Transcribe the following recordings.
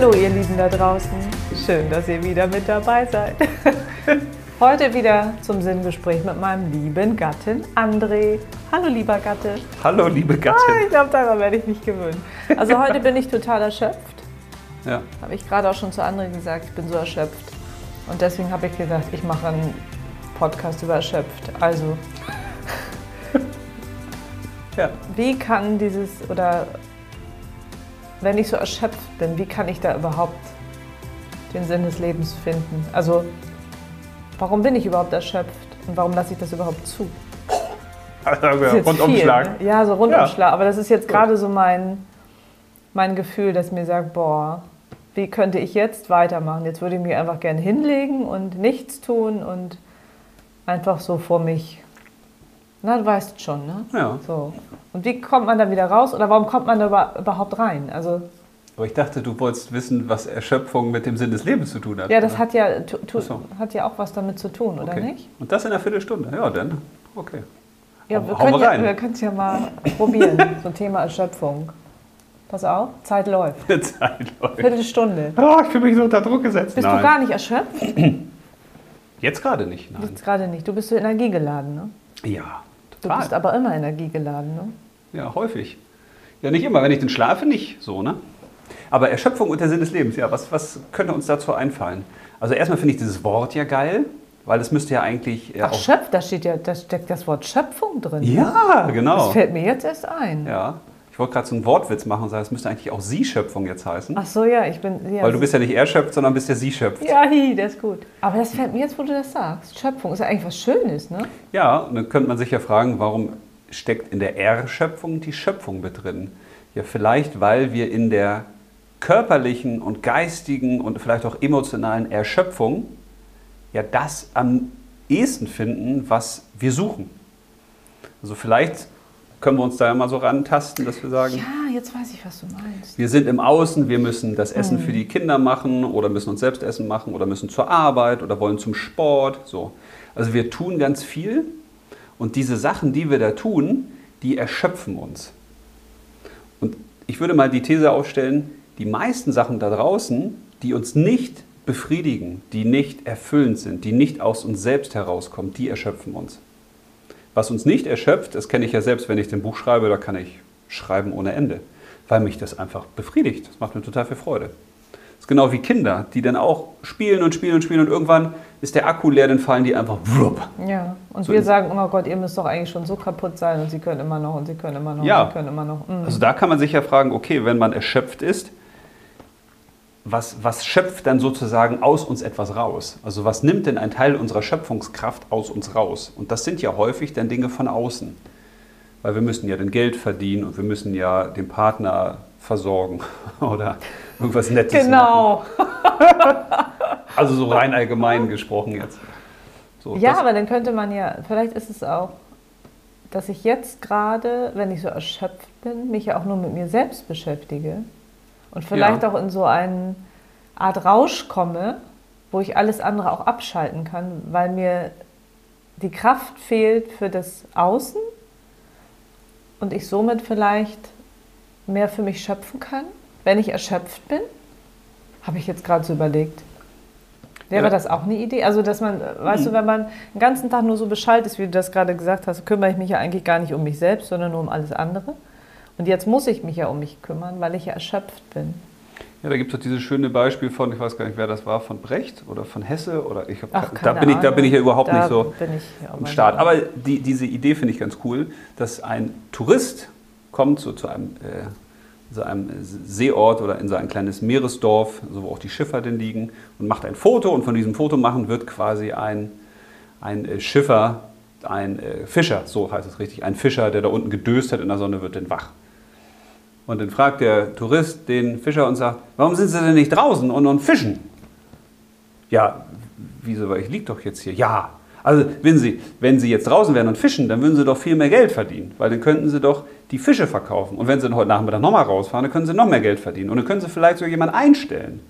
Hallo ihr Lieben da draußen. Schön, dass ihr wieder mit dabei seid. Heute wieder zum Sinngespräch mit meinem lieben Gatten André. Hallo lieber Gatte. Hallo liebe Gattin. Ah, ich glaube, daran werde ich mich gewöhnen. Also heute bin ich total erschöpft. Ja. Habe ich gerade auch schon zu André gesagt, ich bin so erschöpft. Und deswegen habe ich gesagt, ich mache einen Podcast über erschöpft. Also, Ja. wie kann dieses oder wenn ich so erschöpft bin, wie kann ich da überhaupt den Sinn des Lebens finden? Also, warum bin ich überhaupt erschöpft und warum lasse ich das überhaupt zu? Also, jetzt Rundumschlag. Viel, ne? Ja, so Rundumschlag. Ja. Aber das ist jetzt gerade so mein, mein Gefühl, das mir sagt, boah, wie könnte ich jetzt weitermachen? Jetzt würde ich mich einfach gerne hinlegen und nichts tun und einfach so vor mich. Na, du weißt schon, ne? Ja. So. Und wie kommt man da wieder raus oder warum kommt man da über- überhaupt rein? Also, Aber ich dachte, du wolltest wissen, was Erschöpfung mit dem Sinn des Lebens zu tun hat. ja, das oder? hat ja, tu, so. hat ja auch was damit zu tun, oder okay. nicht? Und das in einer Viertelstunde. Ja, dann. Okay. Ja, wir können ja, wir können es ja mal probieren. So Thema Erschöpfung. Pass auf, Zeit läuft. Zeit läuft. Viertelstunde. Oh, ich fühle mich so unter Druck gesetzt. Bist Nein. du gar nicht erschöpft? Jetzt gerade nicht. Nein. Jetzt gerade nicht. Du bist so energiegeladen, ne? Ja, Du total. bist aber immer energiegeladen, ne? Ja, häufig. Ja, nicht immer. Wenn ich dann schlafe, nicht so, ne? Aber Erschöpfung und der Sinn des Lebens, ja, was, was könnte uns dazu einfallen? Also erstmal finde ich dieses Wort ja geil, weil es müsste ja eigentlich äh, Ach. Schöpf, da steht ja, da steckt das Wort Schöpfung drin. Ja, Das genau. fällt mir jetzt erst ein. Ja. Ich wollte gerade so einen Wortwitz machen und sagen, es müsste eigentlich auch Sie-Schöpfung jetzt heißen. Ach so, ja, ich bin. Ja, Weil du bist ja nicht er schöpft, sondern bist ja sie schöpft. Ja, hi, das ist gut. Aber das fällt mir jetzt, wo du das sagst. Schöpfung ist ja eigentlich was Schönes, ne? Ja, und dann könnte man sich ja fragen, warum steckt in der Er-Schöpfung die Schöpfung mit drin? Ja, vielleicht, weil wir in der körperlichen und geistigen und vielleicht auch emotionalen Erschöpfung ja das am ehesten finden, was wir suchen. Also vielleicht können wir uns da ja mal so rantasten, dass wir sagen, Ja, jetzt weiß ich, was du meinst. wir sind im Außen, wir müssen das Essen für die Kinder machen oder müssen uns selbst Essen machen oder müssen zur Arbeit oder wollen zum Sport. So. Also wir tun ganz viel und diese Sachen, die wir da tun, die erschöpfen uns. Und ich würde mal die These aufstellen, die meisten Sachen da draußen, die uns nicht befriedigen, die nicht erfüllend sind, die nicht aus uns selbst herauskommen, die erschöpfen uns. Was uns nicht erschöpft, das kenne ich ja selbst, wenn ich ein Buch schreibe, da kann ich schreiben ohne Ende, weil mich das einfach befriedigt. Das macht mir total viel Freude. Das ist genau wie Kinder, die dann auch spielen und spielen und spielen und irgendwann ist der Akku leer, dann fallen die einfach wupp. Ja, und So wir sagen immer, Gott, ihr müsst doch eigentlich schon so kaputt sein und sie können immer noch und sie können immer noch Ja. und sie können immer noch. Mm. Also da kann man sich ja fragen, okay, wenn man erschöpft ist, was, was schöpft dann sozusagen aus uns etwas raus? Also was nimmt denn ein Teil unserer Schöpfungskraft aus uns raus? Und das sind ja häufig dann Dinge von außen. Weil wir müssen ja dann Geld verdienen und wir müssen ja den Partner versorgen oder irgendwas Nettes machen. Genau. Also so rein allgemein gesprochen jetzt. So, Ja, aber dann könnte man ja, vielleicht ist es auch, dass ich jetzt gerade, wenn ich so erschöpft bin, mich ja auch nur mit mir selbst beschäftige und vielleicht Ja. auch in so eine Art Rausch komme, wo ich alles andere auch abschalten kann, weil mir die Kraft fehlt für das Außen und ich somit vielleicht mehr für mich schöpfen kann, wenn ich erschöpft bin. Habe ich jetzt gerade so überlegt. Wäre Ja. das auch eine Idee? Also, dass man, weißt du, wenn man den ganzen Tag nur so Bescheid ist, wie du das gerade gesagt hast, kümmere ich mich ja eigentlich gar nicht um mich selbst, sondern nur um alles andere. Und jetzt muss ich mich ja um mich kümmern, weil ich ja erschöpft bin. Ja, da gibt es doch dieses schöne Beispiel von, ich weiß gar nicht, wer das war, von Brecht oder von Hesse oder ich hab, Ach, da bin ich, da bin ich ja überhaupt Da nicht so am Start. Aber die, diese Idee finde ich ganz cool, dass ein Tourist kommt so zu einem, äh, so einem Seeort oder in so ein kleines Meeresdorf, so wo auch die Schiffer denn liegen, und macht ein Foto und von diesem Foto machen wird quasi ein, ein äh, Schiffer, ein äh, Fischer, so heißt es richtig, ein Fischer, der da unten gedöst hat in der Sonne, wird dann wach. Und dann fragt der Tourist den Fischer und sagt, warum sind Sie denn nicht draußen und, und fischen? Ja, wieso, weil ich liege doch jetzt hier. Ja, also wenn Sie, wenn Sie jetzt draußen wären und fischen, dann würden Sie doch viel mehr Geld verdienen, weil dann könnten Sie doch die Fische verkaufen. Und wenn Sie dann heute Nachmittag nochmal rausfahren, dann können Sie noch mehr Geld verdienen. Und dann können Sie vielleicht sogar jemanden einstellen.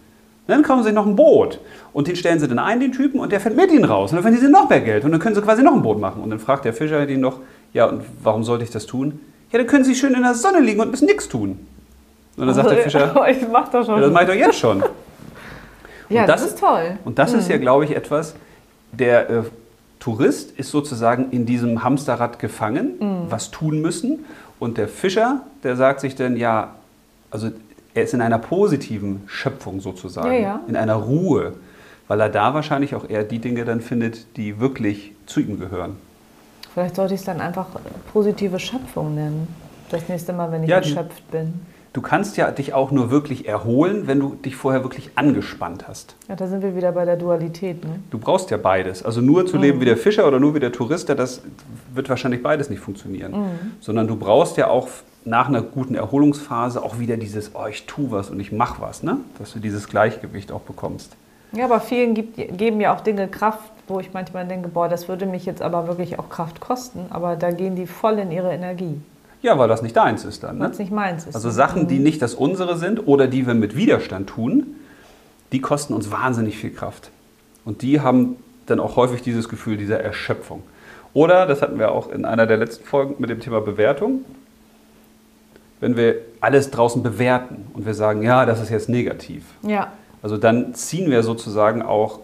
Dann kaufen Sie noch ein Boot und den stellen Sie dann ein, den Typen, und der fährt mit Ihnen raus. Und dann verdienen Sie noch mehr Geld und dann können Sie quasi noch ein Boot machen. Und dann fragt der Fischer ihn doch, ja, und warum sollte ich das tun? Ja, dann können Sie schön in der Sonne liegen und müssen nichts tun. Und dann sagt der Fischer, ich mach doch schon. ja, das mache ich doch jetzt schon. ja, und das, das- ist toll. Und das ist ja, glaube ich, etwas, der äh, Tourist ist sozusagen in diesem Hamsterrad gefangen, was tun müssen. Und der Fischer, der sagt sich dann, ja, also er ist in einer positiven Schöpfung sozusagen, Ja, ja. in einer Ruhe, weil er da wahrscheinlich auch eher die Dinge dann findet, die wirklich zu ihm gehören. Vielleicht sollte ich es dann einfach positive Schöpfung nennen. Das nächste Mal, wenn ich Ja, erschöpft bin. Du kannst ja dich auch nur wirklich erholen, wenn du dich vorher wirklich angespannt hast. Ja, da sind wir wieder bei der Dualität. Ne? Du brauchst ja beides. Also nur zu leben wie der Fischer oder nur wie der Tourist, das wird wahrscheinlich beides nicht funktionieren. Sondern du brauchst ja auch nach einer guten Erholungsphase auch wieder dieses, oh, ich tue was und ich mache was, ne? dass du dieses Gleichgewicht auch bekommst. Ja, aber vielen gibt, geben ja auch Dinge Kraft, wo ich manchmal denke, boah, das würde mich jetzt aber wirklich auch Kraft kosten. Aber da gehen die voll in ihre Energie, Ja, weil das nicht deins ist dann. weil Ne? es nicht meins ist. Also Sachen, die nicht das unsere sind oder die wir mit Widerstand tun, die kosten uns wahnsinnig viel Kraft. Und die haben dann auch häufig dieses Gefühl dieser Erschöpfung. Oder, das hatten wir auch in einer der letzten Folgen mit dem Thema Bewertung, wenn wir alles draußen bewerten und wir sagen, ja, das ist jetzt negativ. Ja, Also dann ziehen wir sozusagen auch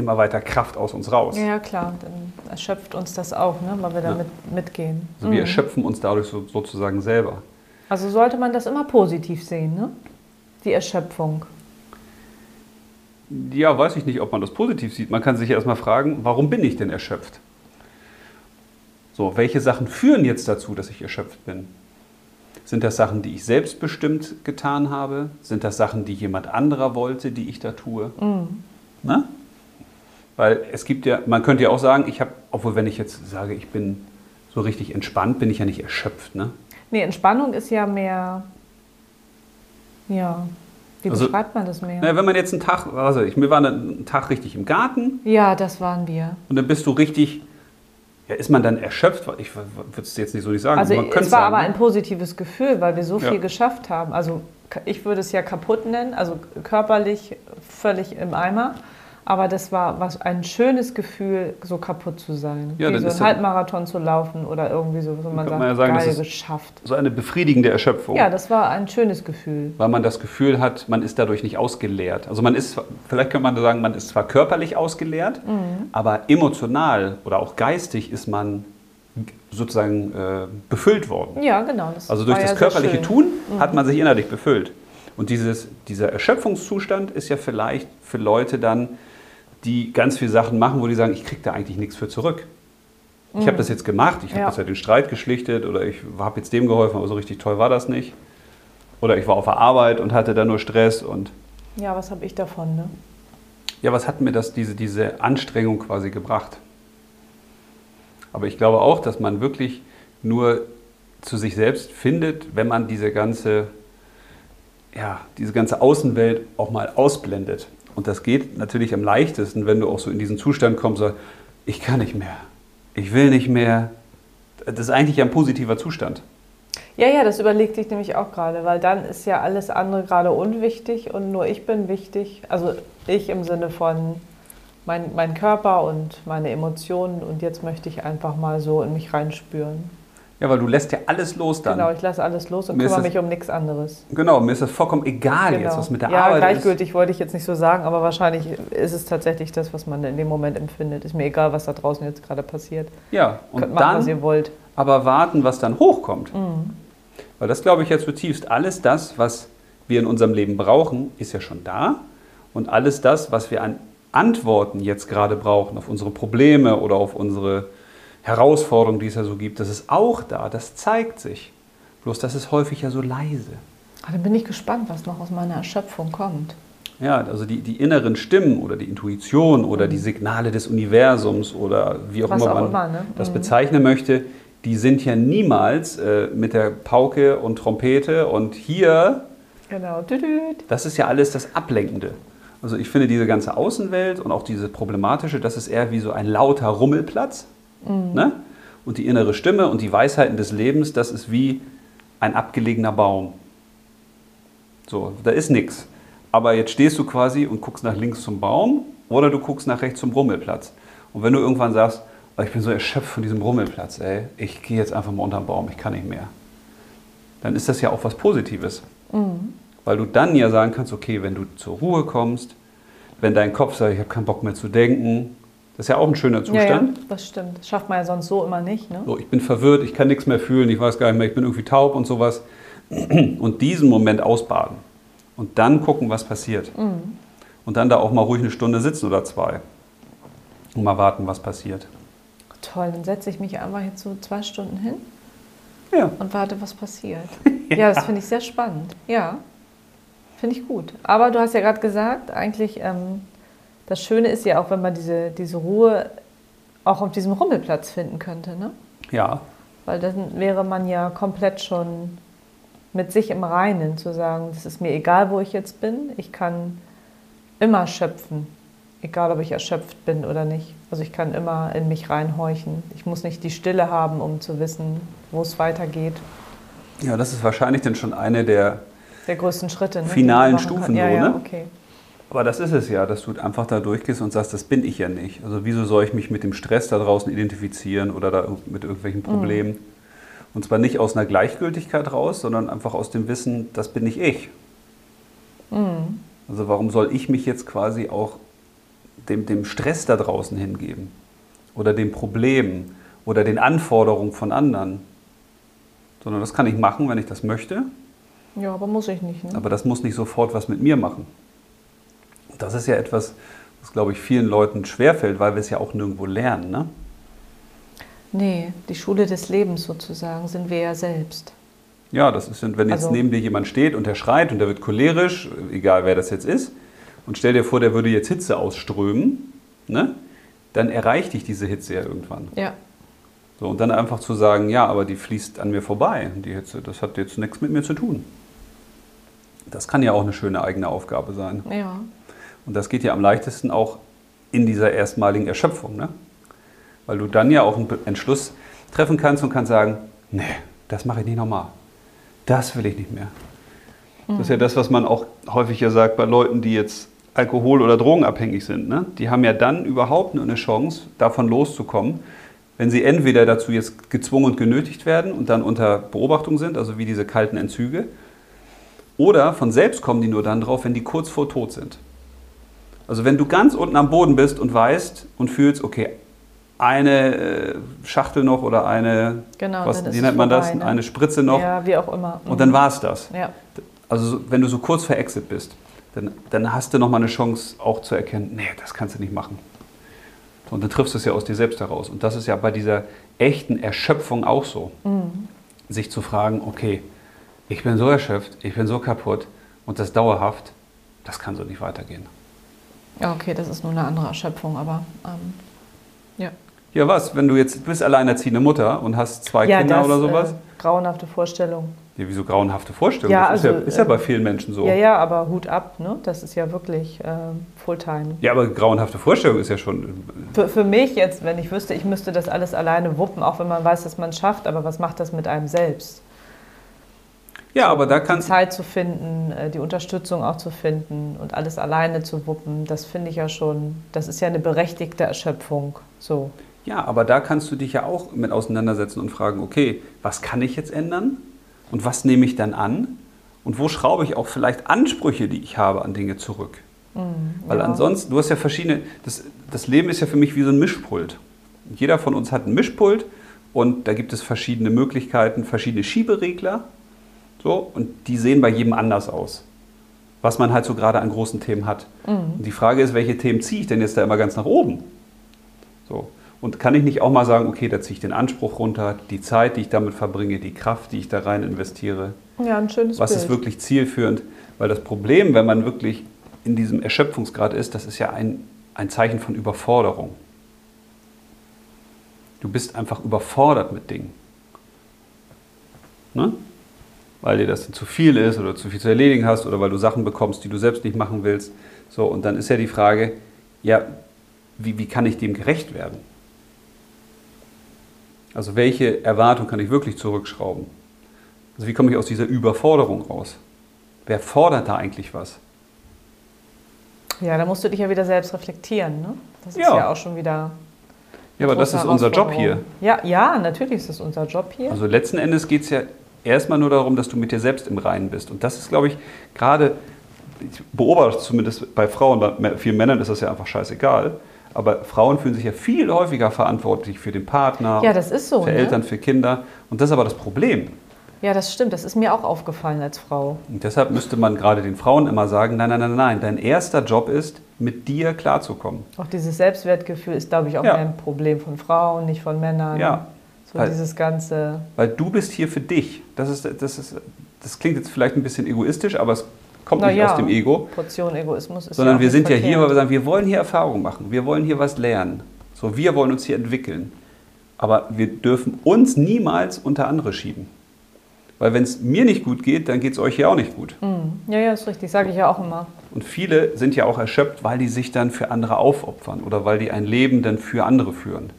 immer weiter Kraft aus uns raus. ja, klar, dann erschöpft uns das auch, ne, weil wir Ja. damit mitgehen. Also wir erschöpfen uns dadurch so, sozusagen selber. Also sollte man das immer positiv sehen, ne? Die Erschöpfung. Ja, weiß ich nicht, ob man das positiv sieht. Man kann sich ja erstmal fragen, warum bin ich denn erschöpft? So, welche Sachen führen jetzt dazu, dass ich erschöpft bin? Sind das Sachen, die ich selbstbestimmt getan habe? Sind das Sachen, die jemand anderer wollte, die ich da tue? Na? Weil es gibt ja, man könnte ja auch sagen, ich habe, obwohl wenn ich jetzt sage, ich bin so richtig entspannt, bin ich ja nicht erschöpft. Ne? Nee, Entspannung ist ja mehr. Ja. Wie Also- beschreibt man das mehr? Na, wenn man jetzt einen Tag, also ich, wir waren einen Tag richtig im Garten, Ja, das waren wir. Und dann bist du richtig, ja, ist man dann erschöpft? Ich würde es jetzt nicht so nicht sagen. Also man es war sagen, aber ne? ein positives Gefühl, weil wir so Ja. viel geschafft haben. Also ich würde es ja kaputt nennen, also körperlich völlig im Eimer. Aber das war was ein schönes Gefühl, so kaputt zu sein. Ja, Wie so einen ja- Halbmarathon zu laufen oder irgendwie so, wo man sagt, man ja sagen, geil geschafft. so eine befriedigende Erschöpfung. Ja, das war ein schönes Gefühl. Weil man das Gefühl hat, man ist dadurch nicht ausgeleert. Also man ist, vielleicht könnte man sagen, man ist zwar körperlich ausgeleert, Mhm. aber emotional oder auch geistig ist man sozusagen äh, befüllt worden. Ja, genau. Das Also durch das ja körperliche. Tun hat man sich innerlich befüllt. Und dieses, dieser Erschöpfungszustand ist ja vielleicht für Leute dann, die ganz viele Sachen machen, wo die sagen, ich kriege da eigentlich nichts für zurück. Ich habe das jetzt gemacht, ich habe Ja. jetzt ja den Streit geschlichtet oder ich habe jetzt dem geholfen, aber so richtig toll war das nicht. Oder ich war auf der Arbeit und hatte da nur Stress und Ja, was habe ich davon? Ne? ja, was hat mir das, diese, diese Anstrengung quasi gebracht? Aber ich glaube auch, dass man wirklich nur zu sich selbst findet, wenn man diese ganze, ja, diese ganze Außenwelt auch mal ausblendet. Und das geht natürlich am leichtesten, wenn du auch so in diesen Zustand kommst, so, ich kann nicht mehr, ich will nicht mehr. Das ist eigentlich ein positiver Zustand. Ja, ja, das überlegte ich nämlich auch gerade, weil dann ist ja alles andere gerade unwichtig und nur ich bin wichtig. Also ich im Sinne von mein, mein Körper und meine Emotionen und jetzt möchte ich einfach mal so in mich reinspüren. Ja, weil du lässt ja alles los dann. Genau, ich lasse alles los und Mir kümmere mich um nichts anderes. Genau, mir ist das vollkommen egal jetzt, was mit der Genau. ja, Arbeit ist. gleichgültig wollte ich jetzt nicht so sagen, aber wahrscheinlich ist es tatsächlich das, was man in dem Moment empfindet. Ist mir egal, was da draußen jetzt gerade passiert. Ja, und Könnt machen, was dann ihr wollt. aber warten, was dann hochkommt. Mhm. Weil das glaube ich ja zutiefst. Alles das, was wir in unserem Leben brauchen, ist ja schon da. Und alles das, was wir an Antworten jetzt gerade brauchen auf unsere Probleme oder auf unsere Herausforderungen, die es ja so gibt, das ist auch da. Das zeigt sich. Bloß das ist häufig ja so leise. Ah, dann bin ich gespannt, was noch aus meiner Erschöpfung kommt. Ja, also die, die inneren Stimmen oder die Intuition oder die Signale des Universums oder wie auch Mhm. Was immer auch man immer, ne? das Mhm. bezeichnen möchte, die sind ja niemals äh, mit der Pauke und Trompete und hier, Genau. Das ist ja alles das Ablenkende. Also ich finde diese ganze Außenwelt und auch diese problematische, das ist eher wie so ein lauter Rummelplatz. Mhm. Ne? Und die innere Stimme und die Weisheiten des Lebens, das ist wie ein abgelegener Baum. So, da ist nichts. Aber jetzt stehst du quasi und guckst nach links zum Baum oder du guckst nach rechts zum Rummelplatz. Und wenn du irgendwann sagst, "Oh, ich bin so erschöpft von diesem Rummelplatz, ey, ich gehe jetzt einfach mal unter den Baum, ich kann nicht mehr. Dann ist das ja auch was Positives. Mhm. Weil du dann ja sagen kannst, okay, wenn du zur Ruhe kommst, wenn dein Kopf sagt, ich habe keinen Bock mehr zu denken, das ist ja auch ein schöner Ja, ja, Zustand. das stimmt. Das schafft man ja sonst so immer nicht. Ne? So, ich bin verwirrt, ich kann nichts mehr fühlen, ich weiß gar nicht mehr, ich bin irgendwie taub und sowas. Und diesen Moment ausbaden. Und dann gucken, was passiert. Mhm. Und dann da auch mal ruhig eine Stunde sitzen oder zwei. Und mal warten, was passiert. Toll, dann setze ich mich einfach jetzt so zwei Stunden hin Ja. und warte, was passiert. ja, das finde ich sehr spannend. Ja, finde ich gut. Aber du hast ja gerade gesagt, eigentlich, ähm, das Schöne ist ja auch, wenn man diese, diese Ruhe auch auf diesem Rummelplatz finden könnte. Ne? Ja. Weil dann wäre man ja komplett schon mit sich im Reinen, zu sagen, das ist mir egal, wo ich jetzt bin, ich kann immer schöpfen, egal ob ich erschöpft bin oder nicht. Also ich kann immer in mich reinhorchen. Ich muss nicht die Stille haben, um zu wissen, wo es weitergeht. Ja, das ist wahrscheinlich dann schon eine der. Der größten Schritte. Ne, Finalen Stufen. Ja, so, ja, ne? okay. Aber das ist es ja, dass du einfach da durchgehst und sagst, das bin ich ja nicht. Also wieso soll ich mich mit dem Stress da draußen identifizieren oder da mit irgendwelchen Problemen? Und zwar nicht aus einer Gleichgültigkeit raus, sondern einfach aus dem Wissen, das bin nicht ich. Mhm. Also warum soll ich mich jetzt quasi auch dem, dem Stress da draußen hingeben? Oder dem Problem oder den Anforderungen von anderen? Sondern das kann ich machen, wenn ich das möchte, Ja, aber muss ich nicht. Ne? aber das muss nicht sofort was mit mir machen. Das ist ja etwas, was, glaube ich, vielen Leuten schwerfällt, weil wir es ja auch nirgendwo lernen. Ne? Nee, die Schule des Lebens sozusagen sind wir ja selbst. Ja, das ist, wenn jetzt Also- neben dir jemand steht und der schreit und der wird cholerisch, egal wer das jetzt ist, und stell dir vor, der würde jetzt Hitze ausströmen, ne? dann erreicht dich diese Hitze ja irgendwann. Ja, So, und dann einfach zu sagen, ja, aber die fließt an mir vorbei, die Hitze, das hat jetzt nichts mit mir zu tun. Das kann ja auch eine schöne eigene Aufgabe sein. ja. Und das geht ja am leichtesten auch in dieser erstmaligen Erschöpfung, ne? Weil du dann ja auch einen Entschluss treffen kannst und kannst sagen, nee, das mache ich nicht nochmal. Das will ich nicht mehr. Das ist ja das, was man auch häufig ja sagt bei Leuten, die jetzt alkohol- oder drogenabhängig sind. Ne? Die haben ja dann überhaupt nur eine Chance, davon loszukommen, wenn sie entweder dazu jetzt gezwungen und genötigt werden und dann unter Beobachtung sind, also wie diese kalten Entzüge, oder von selbst kommen die nur dann drauf, wenn die kurz vor Tod sind. Also wenn du ganz unten am Boden bist und weißt und fühlst, okay, eine äh, Schachtel noch oder eine, Genau, was, wie nennt man das, vorbei, ne? eine Spritze noch Ja, wie auch immer. und dann Mhm. war es das. Ja, Also so- wenn du so kurz vor Exit bist, dann, dann hast du noch mal eine Chance auch zu erkennen, nee, das kannst du nicht machen. Und dann triffst du es ja aus dir selbst heraus. Und das ist ja bei dieser echten Erschöpfung auch so. Mhm. Sich zu fragen, okay, ich bin so erschöpft, ich bin so kaputt und das dauerhaft, das kann so nicht weitergehen. Ja, okay, das ist nur eine andere Erschöpfung, aber ähm, ja. Ja, was, wenn du jetzt bist alleinerziehende Mutter und hast zwei ja, Kinder das, oder sowas? Äh, grauenhafte Vorstellung. Ja, wieso grauenhafte Vorstellung? Ja, das ist, ja, also, ist ja bei vielen Menschen so. Ja, ja, aber Hut ab, ne? Das ist ja wirklich ähm, Fulltime. Ja, aber grauenhafte Vorstellung ist ja schon. Für, für mich jetzt, wenn ich wüsste, ich müsste das alles alleine wuppen, auch wenn man weiß, dass man es schafft, aber was macht das mit einem selbst? Ja, aber da die kannst Zeit zu finden, äh, die Unterstützung auch zu finden und alles alleine zu wuppen, das finde ich ja schon, das ist ja eine berechtigte Erschöpfung. So. Ja, aber da kannst du dich ja auch mit auseinandersetzen und fragen, okay, was kann ich jetzt ändern und was nehme ich dann an und wo schraube ich auch vielleicht Ansprüche, die ich habe, an Dinge zurück. Weil ja. ansonsten, du hast ja verschiedene, das, das Leben ist ja für mich wie so ein Mischpult. Jeder von uns hat ein Mischpult und da gibt es verschiedene Möglichkeiten, verschiedene Schieberegler. So, und die sehen bei jedem anders aus. Was man halt so gerade an großen Themen hat. Und die Frage ist, welche Themen ziehe ich denn jetzt da immer ganz nach oben? So. Und kann ich nicht auch mal sagen, okay, da ziehe ich den Anspruch runter, die Zeit, die ich damit verbringe, die Kraft, die ich da rein investiere, Ja, ein schönes was Bild. ist wirklich zielführend? Weil das Problem, wenn man wirklich in diesem Erschöpfungsgrad ist, das ist ja ein, ein Zeichen von Überforderung. Du bist einfach überfordert mit Dingen. Ne? Weil dir das zu viel ist oder zu viel zu erledigen hast oder weil du Sachen bekommst, die du selbst nicht machen willst. So, und dann ist ja die Frage, ja, wie, wie kann ich dem gerecht werden? Also welche Erwartung kann ich wirklich zurückschrauben? Also wie komme ich aus dieser Überforderung raus? Wer fordert da eigentlich was? Ja, da musst du dich ja wieder selbst reflektieren. Ne? Das ist Ja. ja auch schon wieder. Ja, aber das ist unser Job hier. Ja, ja, natürlich ist das unser Job hier. Also letzten Endes geht es ja erstmal nur darum, dass du mit dir selbst im Reinen bist. Und das ist, glaube ich, gerade, ich beobachte es zumindest bei Frauen, bei vielen Männern ist das ja einfach scheißegal. Aber Frauen fühlen sich ja viel häufiger verantwortlich für den Partner, Ja, das ist so, für ne? Eltern, für Kinder. Und das ist aber das Problem. Ja, das stimmt. Das ist mir auch aufgefallen als Frau. Und deshalb müsste man gerade den Frauen immer sagen, nein, nein, nein, nein, dein erster Job ist, mit dir klarzukommen. Auch dieses Selbstwertgefühl ist, glaube ich, auch Ja. ein Problem von Frauen, nicht von Männern. Ja. So Weil- dieses ganze. Weil du bist hier für dich. Das, ist, das, ist, das klingt jetzt vielleicht ein bisschen egoistisch, aber es kommt Na nicht ja, aus dem Ego. Portion Egoismus ist Sondern ja wir sind ja hier, verkehrt. weil wir sagen, wir wollen hier Erfahrung machen, wir wollen hier was lernen. So, wir wollen uns hier entwickeln. Aber wir dürfen uns niemals unter andere schieben. Weil wenn es mir nicht gut geht, dann geht es euch hier auch nicht gut. Hm. Ja, ja, ist richtig. Sage ich ja auch immer. Und viele sind ja auch erschöpft, weil die sich dann für andere aufopfern oder weil die ein Leben dann für andere führen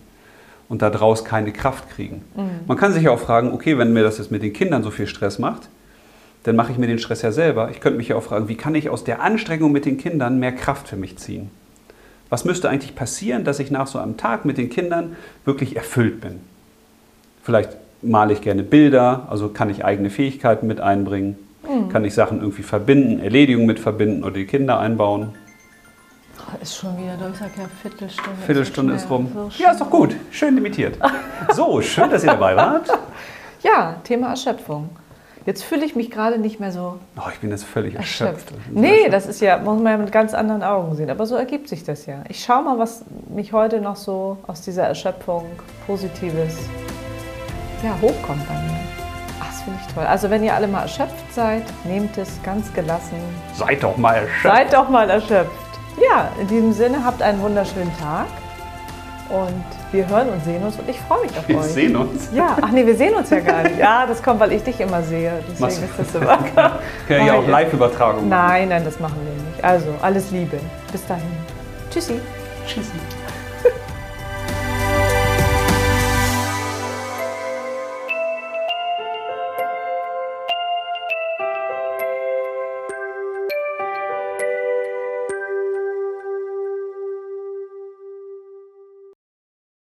und daraus keine Kraft kriegen. Man kann sich ja auch fragen, okay, wenn mir das jetzt mit den Kindern so viel Stress macht, dann mache ich mir den Stress ja selber. Ich könnte mich ja auch fragen, wie kann ich aus der Anstrengung mit den Kindern mehr Kraft für mich ziehen? Was müsste eigentlich passieren, dass ich nach so einem Tag mit den Kindern wirklich erfüllt bin? Vielleicht male ich gerne Bilder, also kann ich eigene Fähigkeiten mit einbringen, kann ich Sachen irgendwie verbinden, Erledigungen mit verbinden oder die Kinder einbauen. Ist schon wieder, ich sag ja Viertelstunde. Viertelstunde so ist schnell, rum. so Ja, ist doch gut. Schön limitiert. So, schön, dass ihr dabei wart. Ja, Thema Erschöpfung. Jetzt fühle ich mich gerade nicht mehr so Oh, ich bin jetzt völlig erschöpft. erschöpft. Nee, das ist ja, muss man ja mit ganz anderen Augen sehen. Aber so ergibt sich das ja. Ich schaue mal, was mich heute noch so aus dieser Erschöpfung Positives ja, hochkommt bei mir. Ach, das finde ich toll. Also wenn ihr alle mal erschöpft seid, nehmt es ganz gelassen. Seid doch mal erschöpft. Seid doch mal erschöpft. Ja, in diesem Sinne, habt einen wunderschönen Tag. Und wir hören und sehen uns und ich freue mich auf Wir euch. sehen uns. Ja, ach nee, wir sehen uns ja gar nicht. Ja, das kommt, weil ich dich immer sehe. Deswegen ist das immer. Können wir ja auch Live-Übertragung machen. Nein, nein, das machen wir nicht. Also, alles Liebe. Bis dahin. Tschüssi. Tschüssi.